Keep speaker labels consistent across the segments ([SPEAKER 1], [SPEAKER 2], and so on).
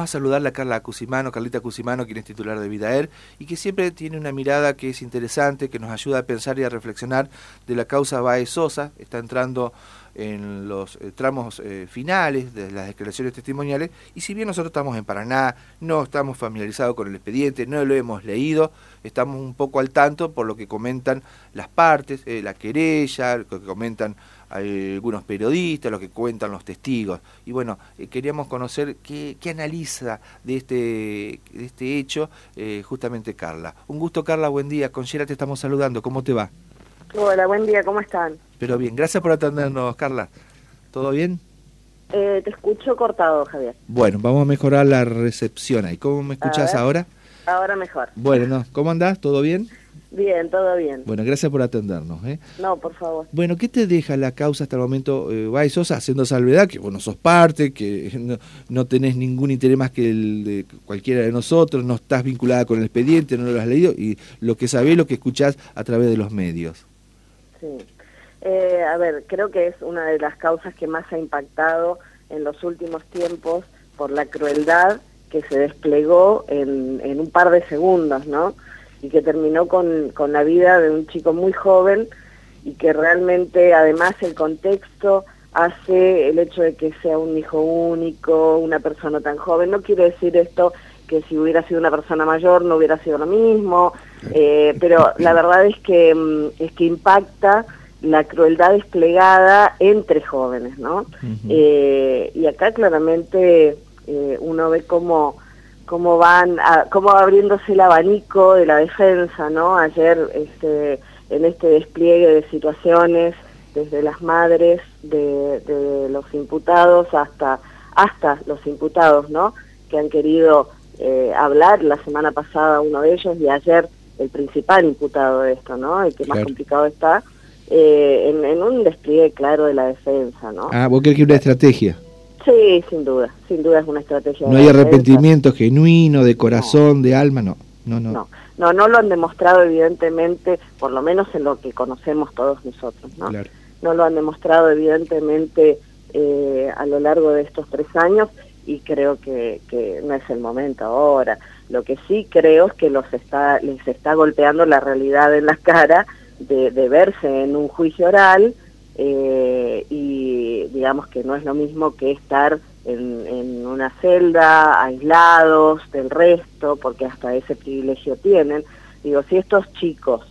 [SPEAKER 1] a saludarle a Carla Cusimano, Carlita Cusimano, quien es titular de Vidaer, y que siempre tiene una mirada que es interesante, que nos ayuda a pensar y a reflexionar de la causa Baez Sosa. Está entrando en los eh, tramos eh, finales de las declaraciones testimoniales, y si bien nosotros estamos en Paraná, no estamos familiarizados con el expediente, no lo hemos leído, estamos un poco al tanto por lo que comentan las partes, eh, la querella, lo que comentan algunos periodistas, lo que cuentan los testigos. Y bueno, eh, queríamos conocer qué, analiza de este, de este hecho justamente Carla. Un gusto Carla, buen día. Con Yera te estamos saludando. ¿Cómo te va?
[SPEAKER 2] Hola, buen día, ¿cómo están?
[SPEAKER 1] Pero bien, gracias por atendernos, Carla. ¿Todo bien?
[SPEAKER 2] Eh, te escucho cortado, Javier.
[SPEAKER 1] Bueno, vamos a mejorar la recepción ahí. ¿Cómo me escuchas ahora?
[SPEAKER 2] Ahora mejor.
[SPEAKER 1] Bueno, no. ¿cómo andás? ¿Todo bien?
[SPEAKER 2] Bien, todo bien.
[SPEAKER 1] Bueno, gracias por atendernos. ¿eh?
[SPEAKER 2] No, por favor.
[SPEAKER 1] Bueno, ¿qué te deja la causa hasta el momento, eh, Sosa, haciendo salvedad, que bueno, sos parte, que no, no, tenés ningún interés más que el de cualquiera de nosotros, no estás vinculada con el expediente, no lo has leído, y lo que sabés, lo que escuchás a través de los medios?
[SPEAKER 2] Sí. Eh, a ver, creo que es una de las causas que más ha impactado en los últimos tiempos por la crueldad que se desplegó en, en un par de segundos, ¿no? y que terminó con, con la vida de un chico muy joven y que realmente además el contexto hace el hecho de que sea un hijo único, una persona tan joven. No quiere decir esto que si hubiera sido una persona mayor no hubiera sido lo mismo, eh, pero la verdad es que, mm, es que impacta la crueldad desplegada entre jóvenes, ¿no? eh, y acá claramente eh, uno ve cómo cómo van, a, cómo va abriéndose el abanico de la defensa, ¿no? Ayer, este, en este despliegue de situaciones, desde las madres de, de los imputados hasta, hasta los imputados, ¿no? Que han querido eh, hablar, la semana pasada uno de ellos y ayer el principal imputado de esto, ¿no? El que más complicado está, eh, en, en, un despliegue claro de la defensa, ¿no?
[SPEAKER 1] Ah, vos crees que una estrategia.
[SPEAKER 2] Sí, sin duda, sin duda es una estrategia.
[SPEAKER 1] No hay arrepentimiento genuino, de corazón, de alma, no. No, no.
[SPEAKER 2] no. No, no lo han demostrado evidentemente, por lo menos en lo que conocemos todos nosotros, ¿no?
[SPEAKER 1] Claro.
[SPEAKER 2] No lo han demostrado evidentemente eh, a lo largo de estos tres años y creo que, que no es el momento ahora. Lo que sí creo es que los está, les está golpeando la realidad en la cara de, verse en un juicio oral eh, y digamos que no es lo mismo que estar en, en, una celda, aislados del resto, porque hasta ese privilegio tienen. Digo, si estos chicos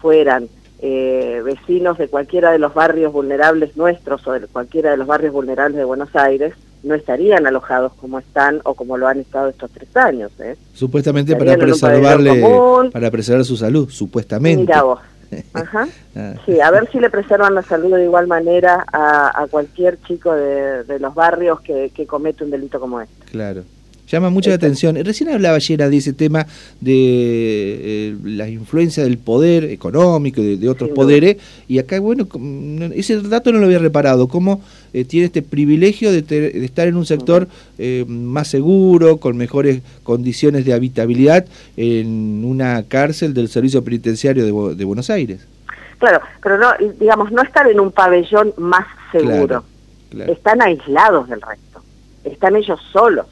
[SPEAKER 2] fueran eh, vecinos de cualquiera de los barrios vulnerables nuestros o de cualquiera de los barrios vulnerables de Buenos Aires, no estarían alojados como están o como lo han estado estos tres años. ¿eh?
[SPEAKER 1] Supuestamente para preservarle, para preservar su salud, supuestamente.
[SPEAKER 2] Mira vos. Ajá. Ah. Sí, a ver si le preservan la salud de igual manera a, a cualquier chico de, de los barrios que, que, comete un delito como este.
[SPEAKER 1] Claro. Llama mucha este. atención. Recién hablaba ayer de ese tema de eh, la influencia del poder económico, de, de otros poderes, y acá, bueno, ese dato no lo había reparado, cómo eh, tiene este privilegio de, ter, de, estar en un sector eh, más seguro, con mejores condiciones de habitabilidad, en una cárcel del Servicio Penitenciario de, de Buenos Aires.
[SPEAKER 2] Claro, pero no, digamos, no estar en un pabellón más seguro. Claro, claro. Están aislados del resto. Están ellos solos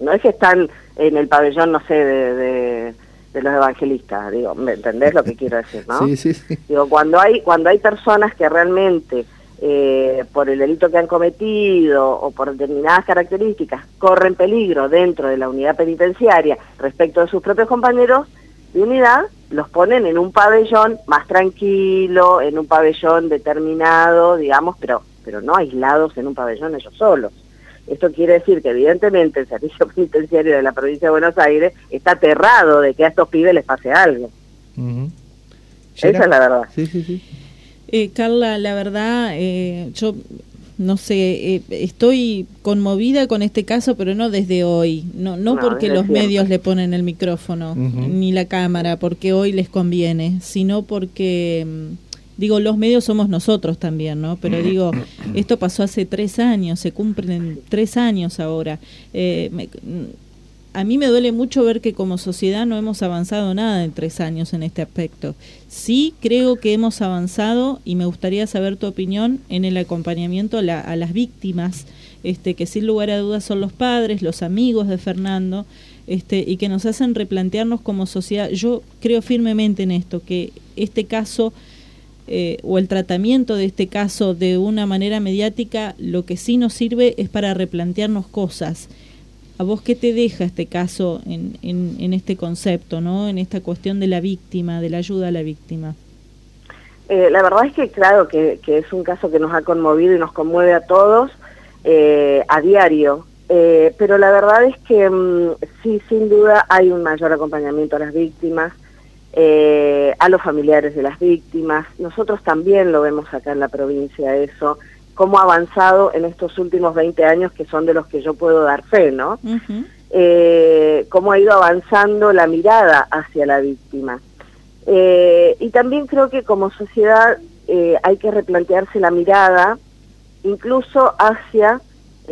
[SPEAKER 2] no es que están en el pabellón, no sé, de, de, de, los evangelistas, digo, ¿me entendés lo que quiero decir, no?
[SPEAKER 1] Sí, sí, sí.
[SPEAKER 2] Digo, cuando hay, cuando hay personas que realmente, eh, por el delito que han cometido o por determinadas características, corren peligro dentro de la unidad penitenciaria respecto de sus propios compañeros de unidad, los ponen en un pabellón más tranquilo, en un pabellón determinado, digamos, pero, pero no aislados en un pabellón ellos solos. Esto quiere decir que evidentemente el servicio penitenciario de la provincia de Buenos Aires está aterrado de que a estos pibes les pase algo. Uh -huh. Esa es la verdad.
[SPEAKER 1] Sí, sí, sí.
[SPEAKER 3] Eh, Carla, la verdad, eh, yo no sé, eh, estoy conmovida con este caso, pero no desde hoy, no, no, no porque los siempre. medios le ponen el micrófono uh -huh. ni la cámara, porque hoy les conviene, sino porque digo, los medios somos nosotros también, ¿no? Pero digo, esto pasó hace tres años, se cumplen tres años ahora. Eh, me, a mí me duele mucho ver que como sociedad no hemos avanzado nada en tres años en este aspecto. Sí creo que hemos avanzado y me gustaría saber tu opinión en el acompañamiento a, la, a las víctimas este, que sin lugar a dudas son los padres, los amigos de Fernando, este, y que nos hacen replantearnos como sociedad. Yo creo firmemente en esto, que este caso eh, o el tratamiento de este caso de una manera mediática, lo que sí nos sirve es para replantearnos cosas. ¿A vos qué te deja este caso en, en, este concepto, ¿no? en esta cuestión de la víctima, de la ayuda a la víctima?
[SPEAKER 2] Eh, la verdad es que claro que, es un caso que nos ha conmovido y nos conmueve a todos eh, a diario. Eh, pero la verdad es que mm, sí, sin duda hay un mayor acompañamiento a las víctimas, eh, a los familiares de las víctimas. Nosotros también lo vemos acá en la provincia eso, cómo ha avanzado en estos últimos 20 años que son de los que yo puedo dar fe, ¿no? Eh, cómo ha ido avanzando la mirada hacia la víctima. y también creo que como sociedad hay que replantearse la mirada incluso hacia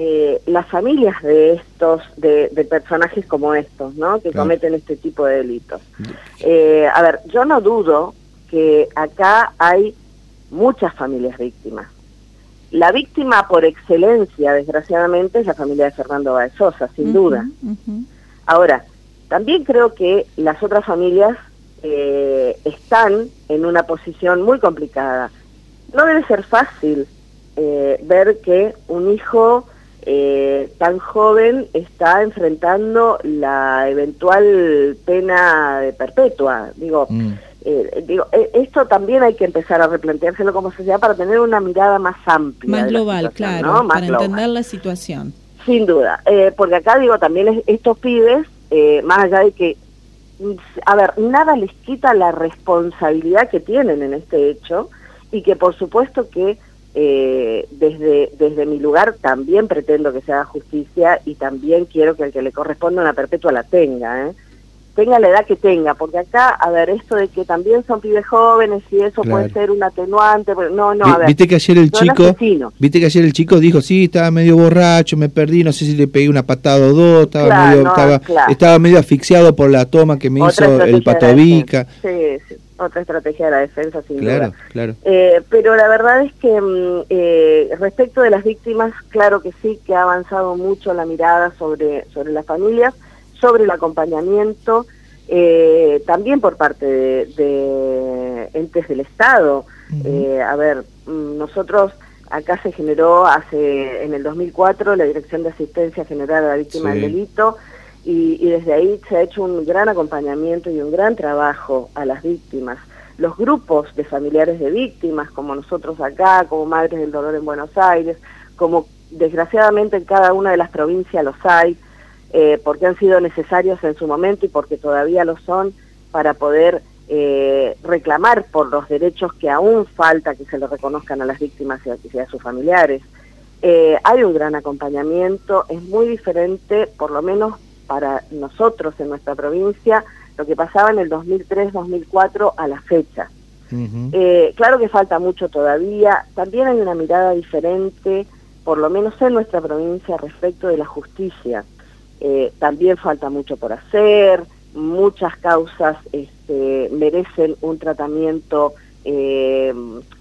[SPEAKER 2] eh, las familias de estos, de, personajes como estos, ¿no? Que cometen este tipo de delitos. Eh, a ver, yo no dudo que acá hay muchas familias víctimas. La víctima por excelencia, desgraciadamente, es la familia de Fernando Baezosa, sin duda. Ahora, también creo que las otras familias eh, están en una posición muy complicada. No debe ser fácil ver que un hijo eh, tan joven está enfrentando la eventual pena de perpetua. Digo, mm. eh, digo eh, esto también hay que empezar a replanteárselo como sociedad para tener una mirada más amplia.
[SPEAKER 3] Más global, claro, para entender la situación.
[SPEAKER 2] Sin duda, porque acá digo, también estos pibes, más allá de que, a ver, nada les quita la responsabilidad que tienen en este hecho y que por supuesto que eh, desde, desde mi lugar también pretendo que se haga justicia y también quiero que el que le corresponda una perpetua la tenga, ¿eh? tenga la edad que tenga, porque acá, a ver, esto de que también son pibes jóvenes y eso puede ser un atenuante, no, no, a ver.
[SPEAKER 1] Viste que ayer el chico, viste que ayer el chico dijo, sí, estaba medio borracho, me perdí, no sé si le pegué una patada o dos, estaba, medio, estaba, estaba medio asfixiado por la toma que me hizo el patovica.
[SPEAKER 2] Sí, sí otra estrategia de la defensa, sin duda. Claro. Eh, pero la verdad es que mm, eh, respecto de las víctimas, claro que sí, que ha avanzado mucho la mirada sobre, sobre las familias, sobre el acompañamiento, eh, también por parte de, entes del Estado. a ver, mm, nosotros acá se generó hace en el 2004 la Dirección de Asistencia General a la Víctima del Delito, y, desde ahí se ha hecho un gran acompañamiento y un gran trabajo a las víctimas. Los grupos de familiares de víctimas, como nosotros acá, como Madres del Dolor en Buenos Aires, como desgraciadamente en cada una de las provincias los hay, eh, porque han sido necesarios en su momento y porque todavía lo son para poder eh, reclamar por los derechos que aún falta que se le reconozcan a las víctimas y a, sus familiares. Eh, hay un gran acompañamiento, es muy diferente, por lo menos para nosotros en nuestra provincia lo que pasaba en el 2003-2004 a la fecha. Eh, claro que falta mucho todavía, también hay una mirada diferente, por lo menos en nuestra provincia, respecto de la justicia. Eh, también falta mucho por hacer, muchas causas este, merecen un tratamiento eh,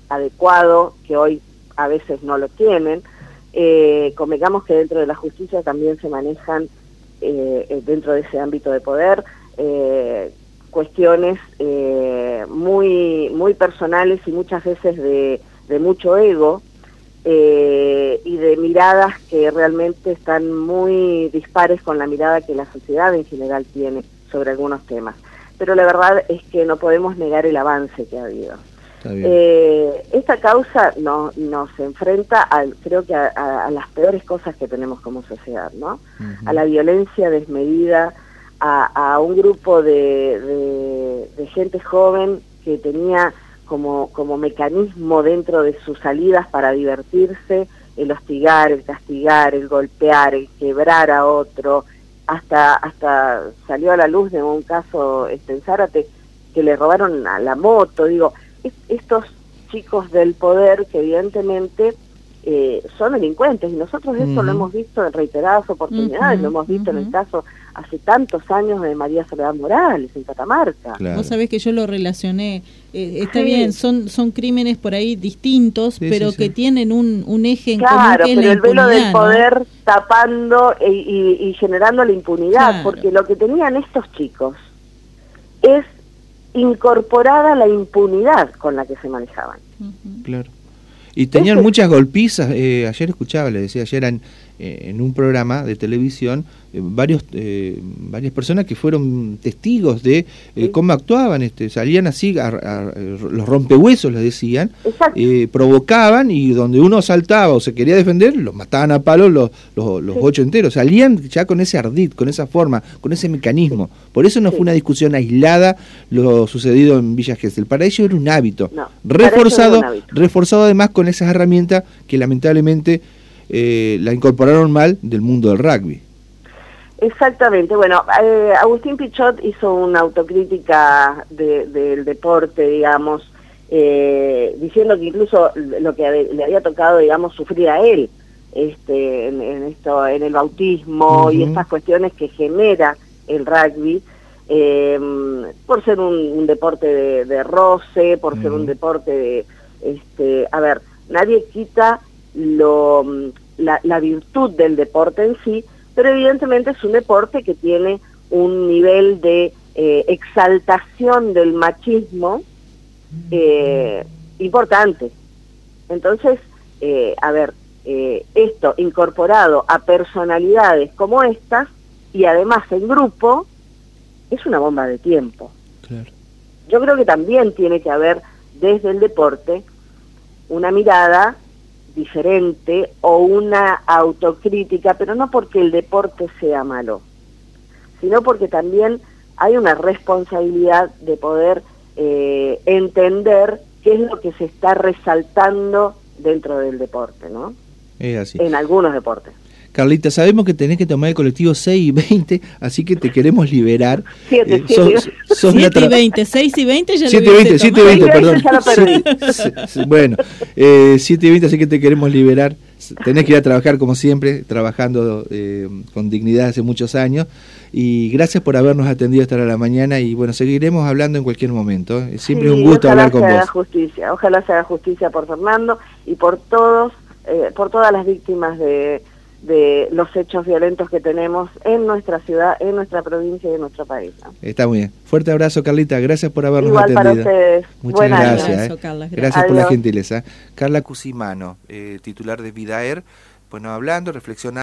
[SPEAKER 2] adecuado, que hoy a veces no lo tienen. convengamos que dentro de la justicia también se manejan eh, eh, dentro de ese ámbito de poder, eh, cuestiones muy, muy personales y muchas veces de, mucho ego y de miradas que realmente están muy dispares con la mirada que la sociedad en general tiene sobre algunos temas. Pero la verdad es que no podemos negar el avance que ha habido. Eh, esta causa no, nos enfrenta, al, creo que a, las peores cosas que tenemos como sociedad, ¿no? A la violencia desmedida, a, un grupo de, gente joven que tenía como, como mecanismo dentro de sus salidas para divertirse el hostigar, el castigar, el golpear, el quebrar a otro, hasta, hasta salió a la luz de un caso este, en Zárate que le robaron a la moto, digo, estos chicos del poder que evidentemente eh, son delincuentes y nosotros eso lo hemos visto en reiteradas oportunidades, lo hemos visto en el caso hace tantos años de María Soledad Morales en Catamarca.
[SPEAKER 3] Vos sabés que yo lo relacioné, eh, está bien, son son crímenes por ahí distintos, pero que tienen un, un eje en
[SPEAKER 2] claro, común pero el velo del poder tapando e, y, generando la impunidad, porque lo que tenían estos chicos es incorporada la impunidad con la que se manejaban.
[SPEAKER 1] Claro. Y tenían muchas golpizas. Eh, ayer escuchaba, le decía, ayer en, eh, en un programa de televisión, eh, varios varias personas que fueron testigos de cómo actuaban. este Salían así, los rompehuesos, les decían, provocaban y donde uno saltaba o se quería defender, los mataban a palos los, los, ocho enteros. Salían ya con ese ardid, con esa forma, con ese mecanismo. Por eso no fue una discusión aislada lo sucedido en Villa Gesell. Para ellos era un hábito. reforzado, reforzado además con esas herramientas que lamentablemente eh, la incorporaron mal del mundo del rugby.
[SPEAKER 2] Exactamente, bueno, eh, Agustín Pichot hizo una autocrítica del deporte, digamos, eh, diciendo que incluso lo que le había tocado, digamos, sufrir a él este, en, esto, en el bautismo y estas cuestiones que genera el rugby, por ser un, deporte de, roce, por ser un deporte de, este, a ver, nadie quita lo, la, virtud del deporte en sí, pero evidentemente es un deporte que tiene un nivel de eh, exaltación del machismo eh, importante. Entonces, eh, a ver, esto incorporado a personalidades como estas y además en grupo, es una bomba de tiempo. Yo creo que también tiene que haber desde el deporte una mirada diferente o una autocrítica, pero no porque el deporte sea malo, sino porque también hay una responsabilidad de poder eh, entender qué es lo que se está resaltando dentro del deporte, ¿no?
[SPEAKER 1] Es así.
[SPEAKER 2] En algunos deportes.
[SPEAKER 1] Carlita, sabemos que tenés que tomar el colectivo 6 y 20, así que te queremos liberar.
[SPEAKER 3] 7, eh, y 20, 6 y 20 ya
[SPEAKER 1] 7 y 20, 7 y 20, perdón. bueno, eh, 7 y 20, así que te queremos liberar. Tenés que ir a trabajar como siempre, trabajando eh, con dignidad hace muchos años. Y gracias por habernos atendido hasta la mañana y bueno, seguiremos hablando en cualquier momento. Es siempre un gusto hablar con vos.
[SPEAKER 2] Justicia, ojalá se haga justicia por Fernando y por todos, eh, por todas las víctimas de de los hechos violentos que tenemos en nuestra ciudad, en nuestra provincia y en nuestro país.
[SPEAKER 1] Está muy bien. Fuerte abrazo, Carlita. Gracias por habernos
[SPEAKER 2] Igual
[SPEAKER 1] atendido.
[SPEAKER 2] para ustedes.
[SPEAKER 1] Muchas gracias. Eh. gracias. por la gentileza. Carla Cusimano, eh, titular de Vidaer, bueno, hablando, reflexionando.